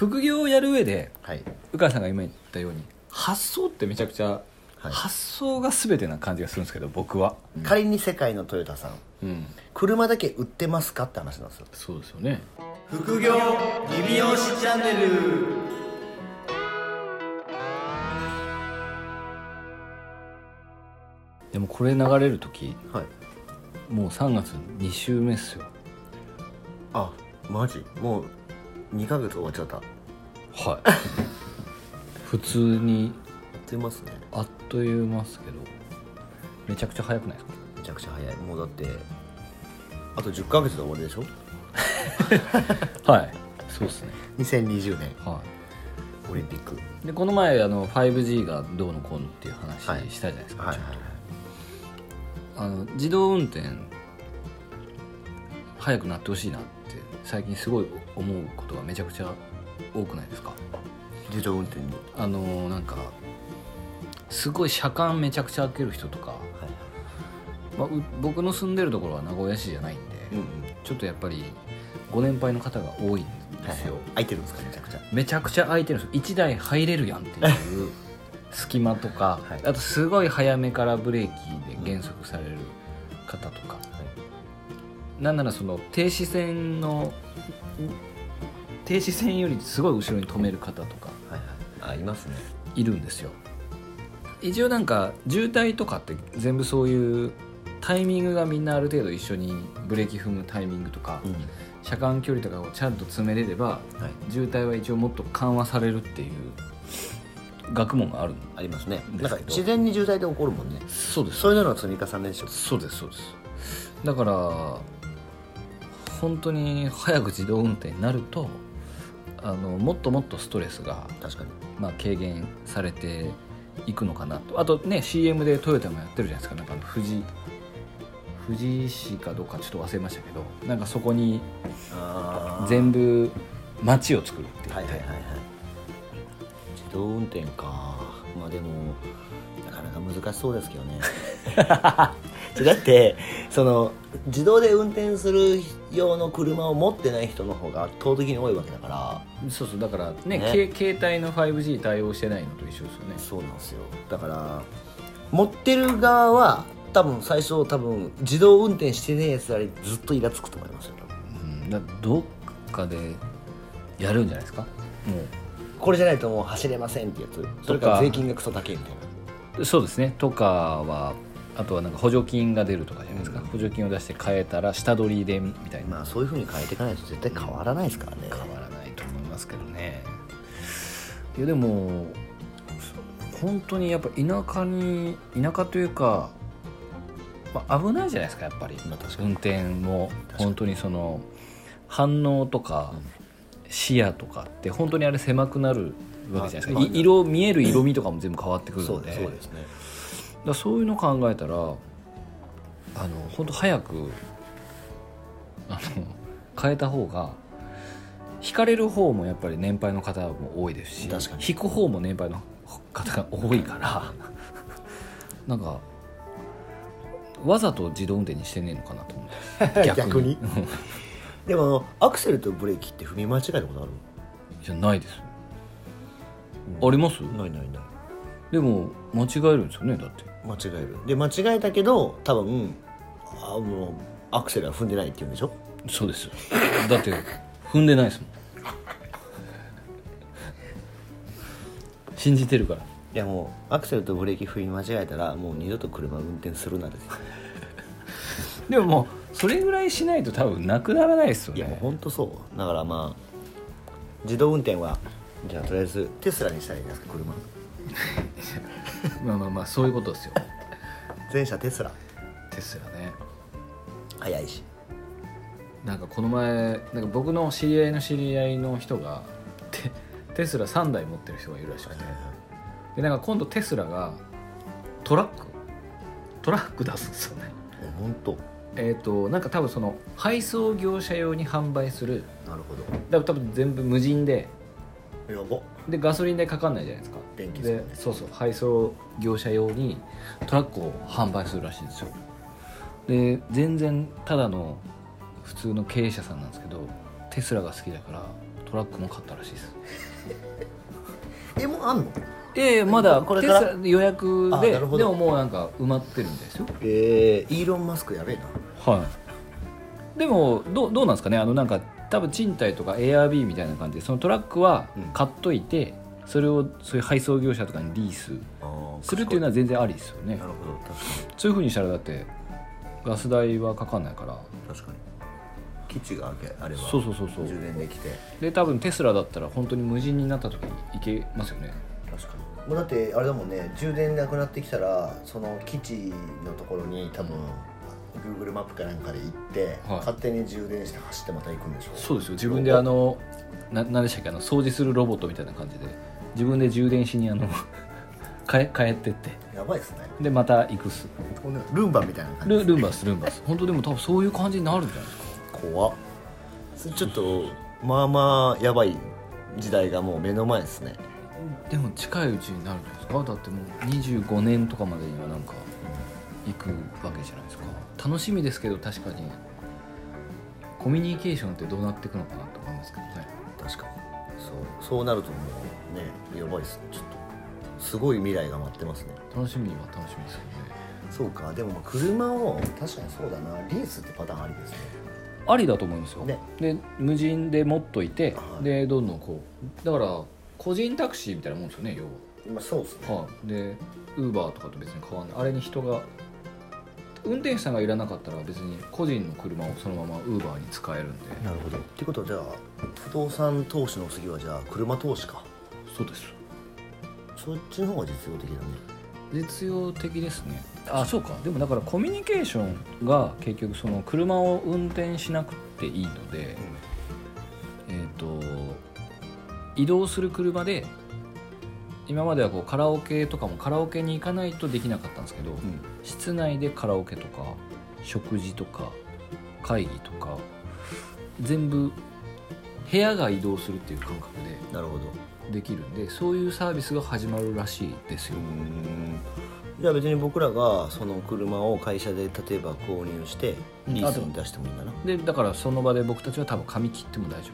副業をやる上ではい。鵜飼さんが今言ったように発想ってめちゃくちゃ、はい。発想が全てな感じがするんですけど僕は、仮に世界のトヨタさんうん、車だけ売ってますかって話なんですよ。そうですよね。副業リビオシチャンネル。でもこれ流れる時はい。もう3月2週目っすよ。あマジ？もう2ヶ月終わっちゃった。はい。普通にやってますね。あっという間っすけどめちゃくちゃ早くないですか？めちゃくちゃ早い。もうだってあと10ヶ月で終わりでしょ？はい。そうですね。2020年。はオリンピック。いでこの前あの 5G がどうのこうのっていう話はい。したじゃないですか、はいはいあの自動運転早くなってほしいなって最近すごい思うことがめちゃくちゃ多くないですか？自動運転に。あのなんかすごい車間めちゃくちゃ開ける人とか、はいまあ、う僕の住んでるところは名古屋市じゃないんで、うんうん。ちょっとやっぱりご年配の方が多いんですよ、空いてるんですかめちゃくちゃ。めちゃくちゃ空いてるんですよ。1台入れるやんっていう隙間とか、はい。あとすごい早めからブレーキで減速される方とか、なんならその停止線の停止線よりすごい後ろに止める方とかはいはい。あいますね。いるんですよ。一応なんか渋滞とかって全部そういうタイミングがみんなある程度一緒にブレーキ踏むタイミングとか、うん。車間距離とかをちゃんと詰めれればはい。渋滞は一応もっと緩和されるっていう学問があるありますね。なんか自然に渋滞で起こるもんね。そうです。そういうのの積み重ねでしょ。そうですそうです。だから本当に早く自動運転になるとあのもっともっとストレスが、確かに。まあ、軽減されていくのかなと。あとね CM でトヨタもやってるじゃないですか。なんかあの富士富士市かどうかちょっと忘れましたけどなんかそこにあ全部街を作るって言って、はいはいはいはい。自動運転か。まあでもなかなか難しそうですけどね だってその自動で運転する用の車を持ってない人の方が圧倒的に多いわけだから。そうそうだからねね。け携帯の 5G 対応してないのと一緒ですよね。そうなんですよ。だから持ってる側は多分最初多分自動運転してねえやつらにずっとイラつくと思いますよ。うん。だどっかでやるんじゃないですか？もこれじゃないともう走れませんってやつ。それから税金がクソ高いみたいな。うそうですね。とかはあとはなんか補助金が出るとかじゃないですか、うん。補助金を出して変えたら下取りでみたいな、まあそういうふうに変えていかないと絶対変わらないですからね。変わらないと思いますけどね。いやでも本当にやっぱ田舎に田舎というか、まあ、危ないじゃないですかやっぱり。まあ運転も本当にその反応とか視野とかって本当にあれ狭くなるわけじゃないですか、色見える色味とかも全部変わってくるので。そうですねだそういうの考えたらあの本当早くあの変えた方が引かれる方もやっぱり年配の方も多いですし引く方も年配の方が多いから なんかわざと自動運転にしてねえのかなと思って。逆に。でもアクセルとブレーキって踏み間違えたことあるじゃないです、あります？ないないないでも間違えるんですよねだって。間違える。で間違えたけど多分あもうアクセルは踏んでないって言うんでしょ？そうです。よだって踏んでないですもん。信じてるから。いやもうアクセルとブレーキ踏み間違えたらもう二度と車運転するなですよ。でももうそれぐらいしないと多分なくならないですよいやもうねほんとそう。だからまあ自動運転はじゃあとりあえずテスラにしたらいいですか車 まあまあまあそういうことですよ。全車テスラ。テスラね。早いし。なんかこの前なんか僕の知り合いの知り合いの人がテテスラ3台持ってる人がいるらしくて。でなんか今度テスラがトラック。トラック出すんですよね。本当。えっ、となんか多分その配送業者用に販売する。なるほど。だから多分全部無人で。やばでガソリン代かかんないじゃないですか。電気でそうそう配送業者用にトラックを販売するらしいんですよ。で全然ただの普通の経営者さんなんですけどテスラが好きだからトラックも買ったらしいです。えもうあんの？ええまだこれから？テスラ予約ででももうなんか埋まってるんですよ。えー、イーロン・マスクやべえな。はい。でもどうどうなんですかね？あのなんか多分賃貸とか Airb みたいな感じでそのトラックはうん。買っといて、それをそういう配送業者とかにリースするっていうのは全然ありですよね。なるほど。確かそういうふうにしたらだってガス代はかかんないから。に確かに。基地があけあればそうそうそうそう。充電できて。で多分テスラだったら本当に無人になった時に行けますよね。確かに。もうだってあれだもんね充電なくなってきたらその基地のところに多分、Google マップかなんかで行って、はい。勝手に充電して走ってまた行くんでしょそうですよ。自分であのななんでしたっけ？あの掃除するロボットみたいな感じで。自分で充電しにあの 帰帰ってって。やばいっすね。でまた行くっす。ルンバみたいな感じ。ルルンバスルンバス本当でも多分そういう感じになるんじゃないですか？怖っ。それちょっとまあまあやばい時代がもう目の前ですね。でも近いうちになるんですか？だってもう25年とかまでにはなんか行くわけじゃないですか。楽しみですけど確かに。コミュニケーションってどうなっていくのかなと思いますけどね。確かに。そう。そうなるともうねやばいっす。ねちょっとすごい未来が待ってますね。楽しみは楽しみですよね。そうか。でもまあ車を確かにそうだな。リースってパターンありですね。ありだと思いますよ、ね。で無人で持っといて、はい。でどんどんこうだから個人タクシーみたいなもんですよね要は。まあそうっすね。はい、でウーバーとかと別に変わんない。あれに人が運転手さんがいらなかったら別に個人の車をそのままウーバーに使えるんで。なるほど。ってことはじゃあ不動産投資の次はじゃあ車投資か。そうです。そっちの方が実用的だね。実用的ですね。あそうか。でもだからコミュニケーションが結局その車を運転しなくていいので、えっ、と移動する車で今まではこうカラオケとかもカラオケに行かないとできなかったんですけど、うん。室内でカラオケとか食事とか会議とか全部部屋が移動するっていう感覚でなるほど。できるんでそういうサービスが始まるらしいですよ、じゃあ別に僕らがその車を会社で例えば購入してうん。リースに出してもいいんだな、なるでだからその場で僕たちは多分髪切っても大丈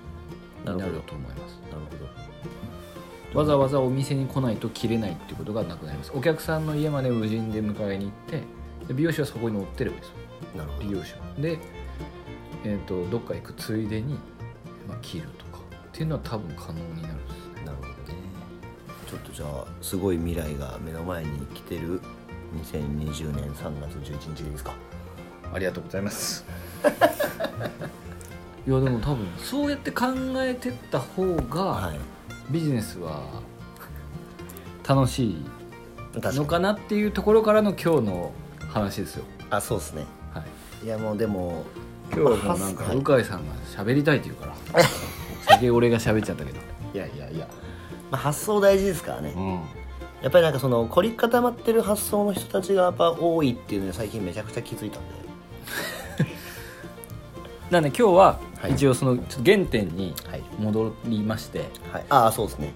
夫にななると思います。ほどわざわざお店に来ないと切れないっていうことがなくなります。お客さんの家まで無人で迎えに行ってで美容師はそこに乗ってるんですよ。なるほど。美容師は。で、えー、とどっか行くついでに、まあ、切るとかっていうのは多分可能になるんですね。なるほどね。ちょっとじゃあすごい未来が目の前に来てる2020年3月11日ですか。ありがとうございます。いやでも多分そうやって考えてった方がはいビジネスは楽しいのかなっていうところからの今日の話ですよ、あそうですね。はい、いやもうでも今日はもうなんかはい向井さんが喋りたいって言うから。先俺が喋っちゃったけど。いやいやいや、まあ、発想大事ですからね、うん。やっぱりなんかその凝り固まってる発想の人たちがやっぱ多いっていうのに最近めちゃくちゃ気づいたんで。なんで今日ははい。一応その原点にはい、戻りまして。はい、ああそうですね。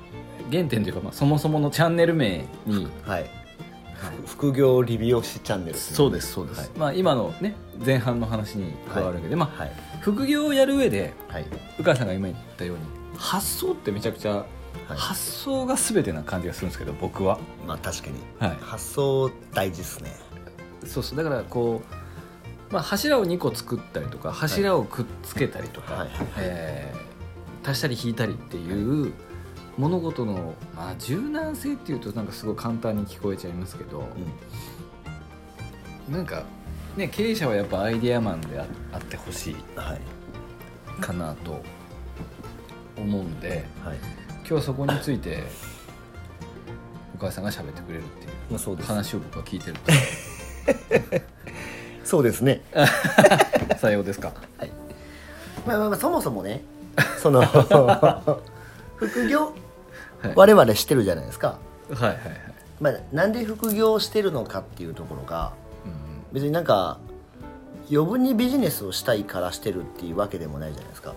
原点というかまあそもそものチャンネル名にはい、副業理美容師チャンネルそうですそうです、はい。まあ今のね前半の話に加わるわけで、まあはい。副業をやる上ではい。鵜飼さんが今言ったように発想ってめちゃくちゃ、はい。発想が全てな感じがするんですけど僕は。まあ確かに。はい。発想大事ですね。そうそうだからこう、まあ、柱を2個作ったりとか柱をくっつけたりとか、はいはいえー足したり引いたりっていう物事の、まあ、柔軟性っていうとなんかすごい簡単に聞こえちゃいますけど、なんか、ね、経営者はやっぱアイデアマンでああってほしいかなと思うんではい。今日はそこについてお母さんが喋ってくれるっていう話を僕は聞いてる そうですね。と さようですか。はい。まあまあまあそもそもね その 副業はい。我々してるじゃないですか、はいはいはい、まあ、なんで副業してるのかっていうところがうん別になんか余分にビジネスをしたいからしてるっていうわけでもないじゃないですか。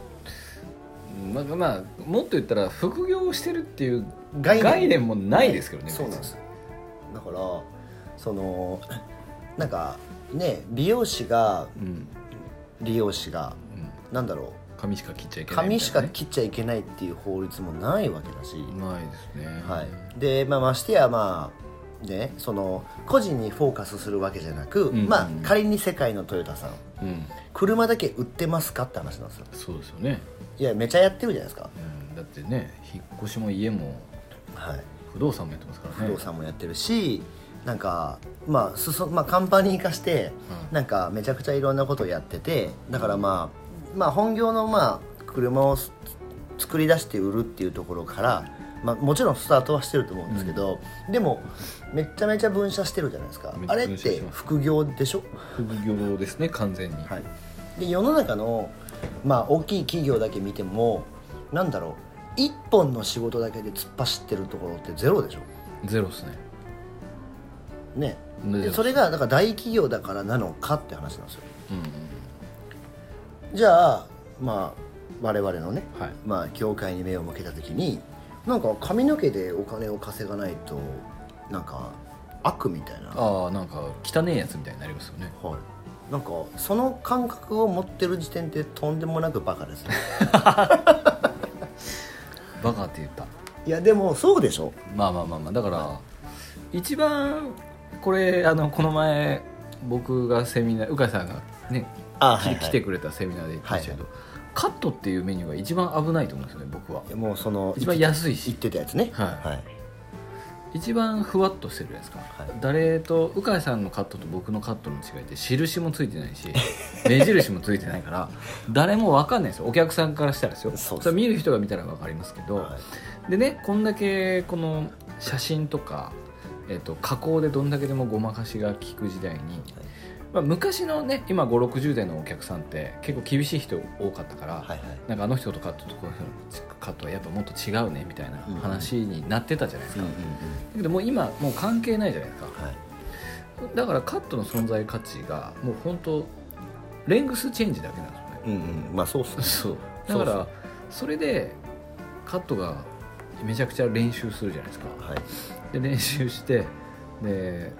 まあ、まあ、もっと言ったら副業をしてるっていう概念。概念もないですけどねそうなんです。だからそのなんかね美容師がうん。理容師がうん。なんだろう。髪しか切っちゃいけないね。しか切っちゃいけないっていう法律もないわけだし、ないですね。はい、で、まあ、ましてやまあねその個人にフォーカスするわけじゃなく、んうん。まあ仮に世界のトヨタさんうん。車だけ売ってますかって話なんですよ。そうですよね、いやめちゃやってるじゃないですか、うん、だってね引っ越しも家もはい、不動産もやってますからね。不動産もやってるしなんかまあすそ、まあ、カンパニー化して、うん。なんかめちゃくちゃいろんなことをやっててだからまあまあ本業のまあ車をす作り出して売るっていうところから、まあ、もちろんスタートはしてると思うんですけど、でもめっちゃめちゃ分社してるじゃないですか。あれって副業でしょ、副業ですね完全に、はい、で世の中の、まあ、大きい企業だけ見てもなんだろう。一本の仕事だけで突っ走ってるところってゼロでしょ？ゼロですねね。それがだから大企業だからなのかって話なんですよ。うんじゃあまあ我々のね、はい。まあ、業界に目を向けた時になんか髪の毛でお金を稼がないとなんか悪みたいな、はああなんか汚ねえやつみたいになりますよね。い、なんかその感覚を持ってる時点でとんでもなくバカですね。バカって言った。いやでもそうでしょ。まあまあまあまあだから一番これあのこの前僕がセミナー鵜飼さんがねあき来てくれたセミナーで言ってましたけど、カットっていうメニューが一番危ないと思うんですよね僕は。もうその一番安いし。言ってたやつね。はい。はい、一番ふわっとしてるじゃな。いですか、はい。誰と鵜飼さんのカットと僕のカットの違いって印もついてないし 目印もついてないから誰も分かんないですよ。お客さんからしたらですよ。そうです。れは見る人が見たら分かりますけど、はい。でねこんだけこの写真とか、えっと加工でどんだけでもごまかしが効く時代に、まあ、昔のね今560代のお客さんって結構厳しい人多かったから、はいはい。なんかあの人とカットとこの人のカットはやっぱもっと違うねみたいな話になってたじゃないですか、うんうんだけどもう今もう関係ないじゃないですか。うんはい。だからカットの存在価値がもう本当レングスチェンジだけなんですよね。うんうん。まあそうっすね。そう。だからそれでカットがめちゃくちゃ練習するじゃないですか。はい。で練習してで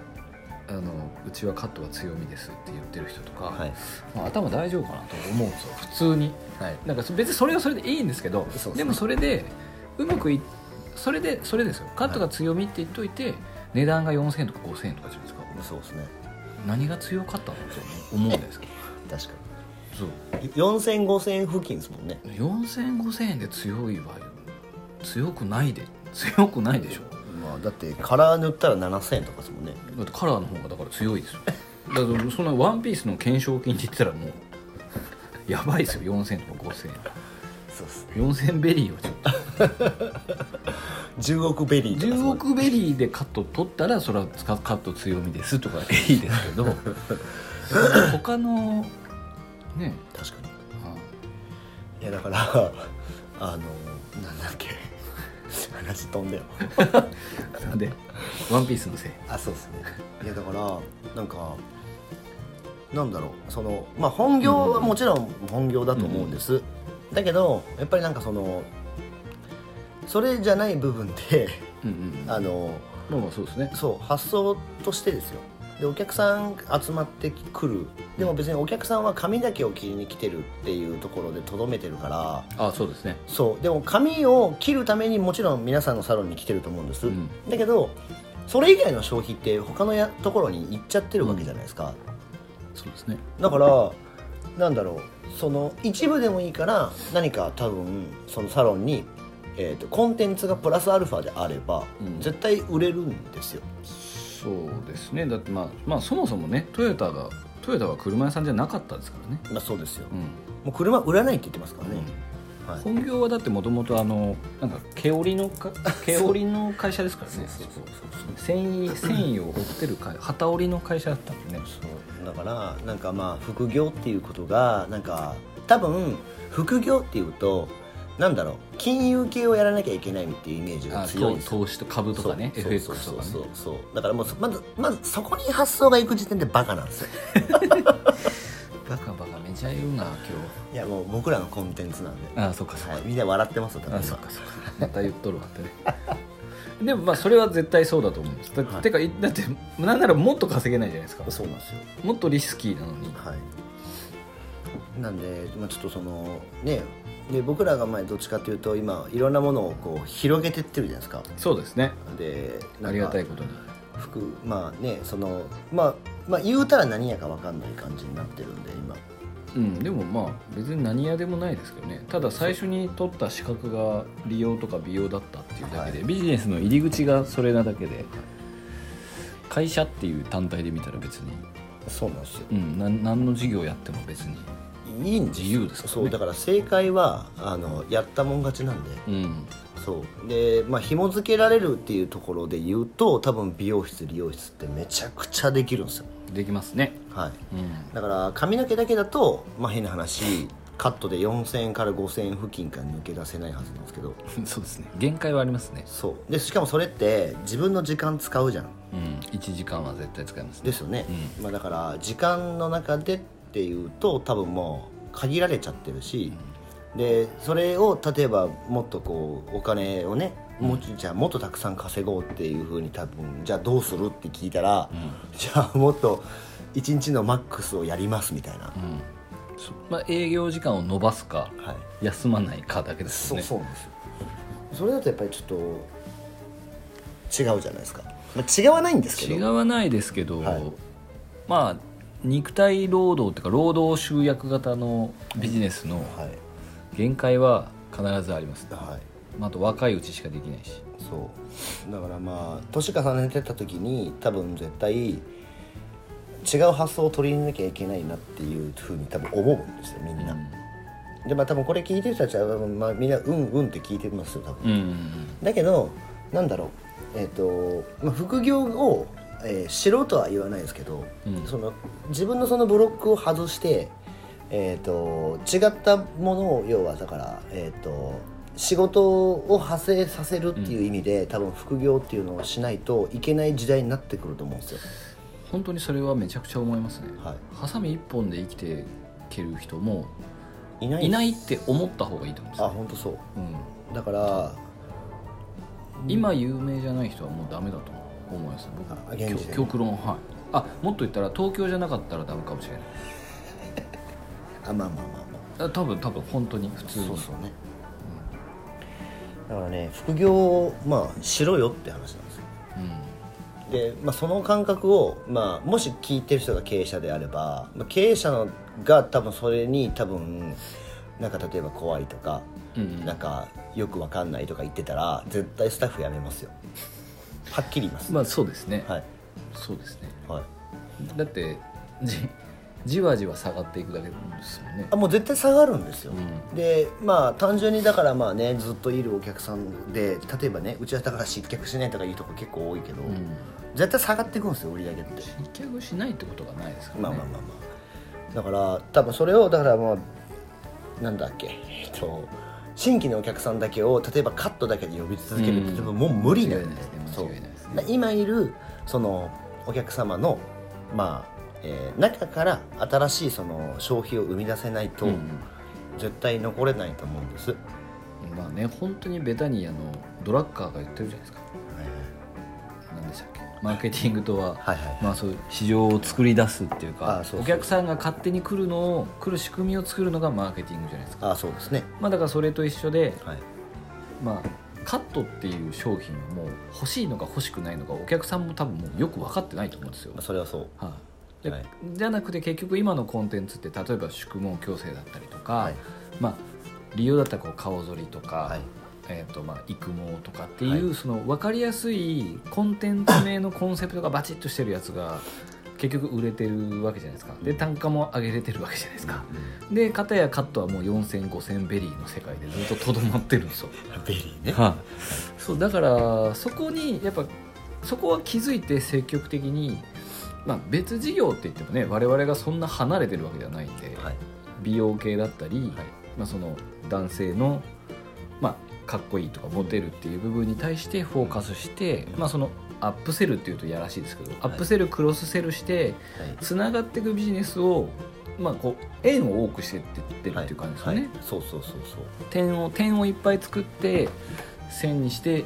あのうちはカットが強みですって言ってる人とか、はい。まあ、頭大丈夫かなと思うんですよ。普通に、はい、なんかそ別にそれはそれでいいんですけどでもそれでうまくいそれでそれですよ。カットが強みって言っといて、値段が4000円とか5000円とかじゃないですか。そうですね。何が強かったのと思うじゃないですか 確かそう。に4000、5000円付近ですもんね。4000円5000円で強いわよ強くないで強くないでしょ。まあだってカラー塗ったら7000円とかですもんね。だってカラーの方がだから強いですよ。だからそんなワンピースの懸賞金って言ったらもうやばいですよ。4000とか5000円。そうっすね。4000ベリーはちょっと。10億ベリーとか10億ベリーでカット取ったらそれはカット強みですとかいいですけど。他のね。確かに。あ。いやだからあのなんだっけ話飛んだよ。なんで？ワンピースのせい？あそうですね。いやだからなんかなんだろう。そのまあ本業はもちろん本業だと思うんです、だけどやっぱりなんかそのそれじゃない部分でうんうんあのまあまあそうですね。そう発想としてですよでお客さん集まってくる。でも別にお客さんは髪だけを切りに来てるっていうところでとどめてるから。あそうですね。そう。でも髪を切るためにもちろん皆さんのサロンに来てると思うんです、うん。だけどそれ以外の消費って他のやところに行っちゃってるわけじゃないですか、そうですね。だからなんだろう。その一部でもいいから何か多分そのサロンに、えー、とコンテンツがプラスアルファであれば、うん。絶対売れるんですよそうですね。だってまあまあそもそもねトヨタがトヨタは車屋さんじゃなかったですからね。まあそうですよ。うん。もう車売らないって言ってますからね、はい。本業はだってもともとあのなんか毛織のか毛織の会社ですからね。そうそうそう繊維繊維を織ってる会旗織りの会社だったんでね。そう。だからなんかまあ副業っていうことがなんか多分副業っていうとなんだろう金融系をやらなきゃいけないっていうイメージがあ強い投資と株とかね FX そうとかね。そうそう。そうだからもうそまずまずそこに発想がいく時点でバカなんですよ。バカバカめちゃ言うな今いやもう僕らのコンテンツなんで、日あそっかそっか、はい、みんな笑ってますよあそっかそっか。また言っとるわってね。でもまあそれは絶対そうだと思うんです。だ,、はい。てかいだってなんならもっと稼げないじゃないですか。そうなんですよ。もっとリスキーなのに。はい。なんで、まあ、ちょっとそのねで僕らが前どっちかというと今いろんなものをこう広げてってるじゃないですか。そうですね。でありがたいことに。服まあねそのまあまあ言うたら何やか分かんない感じになってるんで今。うんでもまあ別に何屋でもないですけどね。ただ最初に取った資格が利用とか美容だったっていうだけで、はい。ビジネスの入り口がそれなだけで会社っていう単体で見たら別に、そうなんですよ。うん、なん何の事業やっても別にいい自由ですからね。そうだから正解はあのやったもん勝ちなんで。うん。そう。でまあ紐付けられるっていうところで言うと多分美容室理容室ってめちゃくちゃできるんですよ。できますね。はい。うん。だから髪の毛だけだとまあ変な話カットで4000円から5000円付近から抜け出せないはずなんですけど。そうですね。限界はありますね。そう。でしかもそれって自分の時間使うじゃん。うん。1時間は絶対使いますね。ですよね、まあ、だから時間の中でっていうと多分もう限られちゃってるし、でそれを例えばもっとこうお金をねもじゃあもっとたくさん稼ごうっていうふうに多分じゃあどうするって聞いたら、じゃあもっと一日のマックスをやりますみたいな、うん。そまあ、営業時間を延ばすかはい。休まないかだけですそうよねそうなんですよ。それだとやっぱりちょっと違うじゃないですか、まあ、違わないんですけど。違わないですけど、はい。まあ肉体労働っていうか労働集約型のビジネスのはい。限界は必ずあります、はい。まあ、あと若いうちしかできないし。そう。だからまあ年重ねてった時に多分絶対違う発想を取り入れなきゃいけないなっていうふうに多分思うんですよみんな、でまあ多分これ聞いてる人たちは、まあ、みんなうんうんって聞いてますよ多分、うんうん。だけどなんだろう。えっ、と、まあ、副業を、えーしろとは言わないですけど、うん。その自分のそのブロックを外してえー、と違ったものを要はだから、えー、と仕事を派生させるっていう意味で、多分副業っていうのをしないといけない時代になってくると思うんですよ。本当にそれはめちゃくちゃ思いますね、はハサミ一本で生きていける人もい、いないいないって思った方がいいと思うんですあよ、本当そう。うん、だから今有名じゃない人はもうダメだと思いますあ僕極論はい。あもっと言ったら東京じゃなかったらダメかもしれない。あまあまあまあまあ。あ多分多分本当に普通に。そうそうね、だからね副業をまあしろよって話なんですよ。うん。で、まあ、その感覚を、まあ、もし聞いてる人が経営者であれば、まあ、経営者のが多分それに多分なんか例えば怖いとか、うん。なんかよくわかんないとか言ってたら絶対スタッフ辞めますよはっきり言います、まあそうですね、はい。そうですね。はい。だってじじわじわ下がっていくだけですもんね。あもう絶対下がるんですよ、うん。でまあ単純にだからまあねずっといるお客さんで例えばねうちはだから失脚しないとかいうとこ結構多いけど、うん。絶対下がっていくんですよ売り上げって。失脚しないってことがないですからね。まあまあまあまあ。だから多分それをだからまあなんだっけえっと新規のお客さんだけを例えばカットだけで呼び続けるってうん。もう無理なんでそう。今いるそのお客様のまあ、えー中から新しいその消費を生み出せないと、うん。絶対残れないと思うんです、まあね本当にベタにあのドラッカーが言ってるじゃないですかマーケティングとは、はいはいまあ、そういう市場を作り出すっていうかお客さんが勝手に来るのを来る仕組みを作るのがマーケティングじゃないですか、ああそうですね。まあ、だからそれと一緒で、はい。まあ、カットっていう商品をもう欲しいのか欲しくないのかお客さんも多分もうよく分かってないと思うんですよ。まあ、それはそう。はい。ではい。じゃなくて結局今のコンテンツって例えば宿毛矯正だったりとか、はい。まあ、利用だったらこう顔剃りとか、はいえーとまあ、育毛とかっていう、はい。その分かりやすいコンテンツ名のコンセプトがバチッとしてるやつが 結局売れてるわけじゃないですか。で単価も上げれてるわけじゃないですか。で片やカットはもう40005000ベリーの世界でずっととどまってるんですよ。ベリーね。はい、そうだからそこにやっぱそこは気づいて積極的に、まあ、別事業って言ってもね我々がそんな離れてるわけではないんで、はい。美容系だったり、はい。まあ、その男性の、まあ、かっこいいとかモテるっていう部分に対してフォーカスして、まあ、そのアップセルっていうとやらしいですけど、アップセルクロスセルしてはい。つながっていくビジネスを、まあ、こう円を多くしてってってるっていう感じですよね。はい。そうそうそうそう。点を点をいっぱい作って線にして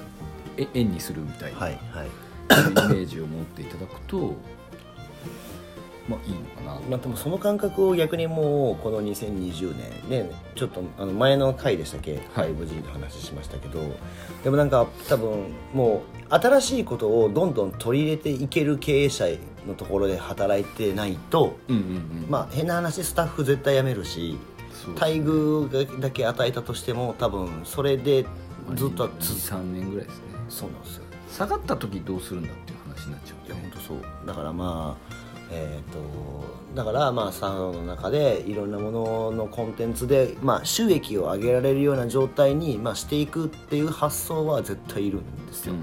え円にするみたいな、はい。はい。イメージを持っていただくとまあいいのかな。まあ、でもその感覚を逆にもうこの2020年ねちょっとあの前の回でしたっけ、はい。5G の話しましたけど。でもなんか多分もう新しいことをどんどん取り入れていける経営者のところで働いてないと、うんうんうん。まあ変な話スタッフ絶対辞めるしそう待遇だけ与えたとしても多分それでずっと続23年ぐらいですね。そうなんですよ。下がった時どうするんだっていう話になっちゃいうやんで本当そう。だからまあえー、とだからまあサロンの中でいろんなもののコンテンツで、まあ、収益を上げられるような状態に、まあ、していくっていう発想は絶対いるんですよ、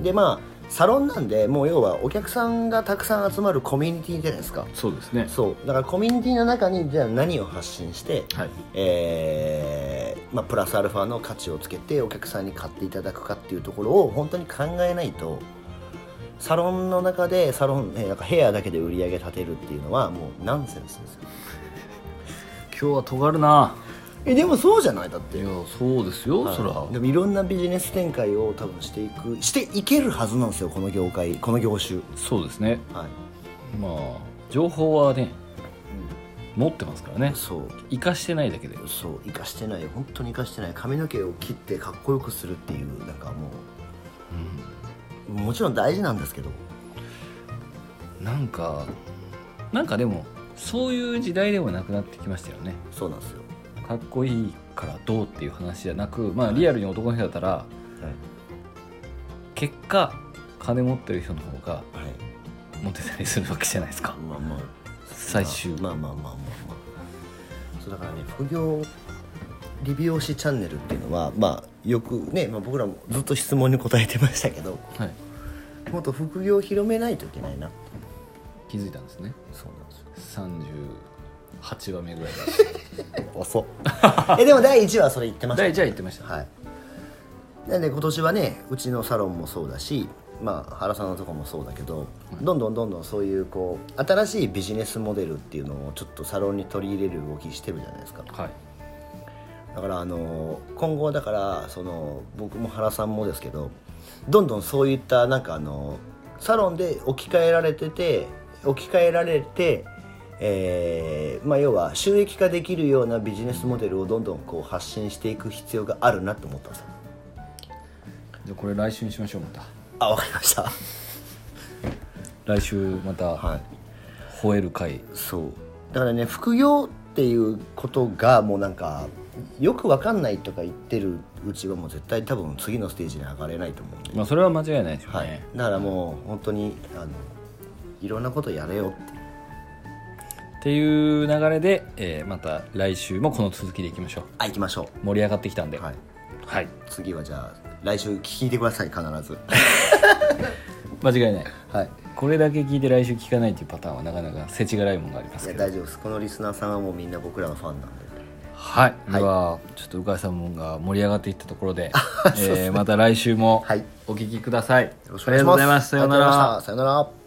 でまあサロンなんでもう要はお客さんがたくさん集まるコミュニティじゃないですか。そうですね。そう。だからコミュニティの中にじゃあ何を発信して、はい。えーまあ、プラスアルファの価値をつけてお客さんに買っていただくかっていうところを本当に考えないとサロンの中でサロン、えーなんかヘアだけで売り上げ立てるっていうのはもうナンセンスですよ。今日は尖るな。えでもそうじゃない？だって。いやそうですよ、はい。そら。でもいろんなビジネス展開を多分していくしていけるはずなんですよこの業界この業種。そうですね。はい、まあ情報はね持ってますからね。そう。生かしてないだけで。そう生かしてない。本当に生かしてない。髪の毛を切ってかっこよくするっていうなんかもうもちろん大事なんですけど。なんかなんかでもそういう時代ではなくなってきましたよね。そうなんですよ、かっこいいからどうっていう話じゃなくまあリアルに男の人だったら結果金持ってる人の方がはい。モテたりするわけじゃないですか。まあまあ。最終。まあまあまあまあまあ。そうだからね副業理美容師チャンネルっていうのはまあよくね、まあ、僕らもずっと質問に答えてましたけどはい。もっと副業を広めないといけないな気づいたんですね。そうなんですよ。38話目ぐらいで 遅っ。えでも第1話はそれ言ってました。第1話言ってました、はい。なんで今年はねうちのサロンもそうだしまあ原さんのとこもそうだけど、どんどんどんどんそういうこう新しいビジネスモデルっていうのをちょっとサロンに取り入れる動きしてるじゃないですか。はいだからあの今後はだからその僕も原さんもですけどどんどんそういったなんかあのサロンで置き換えられてて置き換えられて、えーまあ、要は収益化できるようなビジネスモデルをどんどんこう発信していく必要があるなと思ったんですよ。じゃあこれ来週にしましょうまた。あわかりました。来週またはい。吠える回。そう。だからね副業っていうことがもうなんかよくわかんないとか言ってるうちはもう絶対多分次のステージに上がれないと思うんで。まあそれは間違いないですよね、はい、だからもう本当にあのいろんなことやれよって。いうっていう流れで、えーまた来週もこの続きでいきましょう。あ行きましょ盛り上がってきたんで。うはい。はい。次はじゃあ来週聞いてください必ず。間違いない。はい。これだけ聞いて来週聞かないっていうパターンはなかなか世知辛いものがありまいすけど。や大丈夫です。このリスナーさんはもうみんな僕らのファンなんではい、はい。ではちょっと鵜飼さんが盛り上がっていったところで えーまた来週もはい。お聞きください、よろしくお願いします。さようなら。さようなら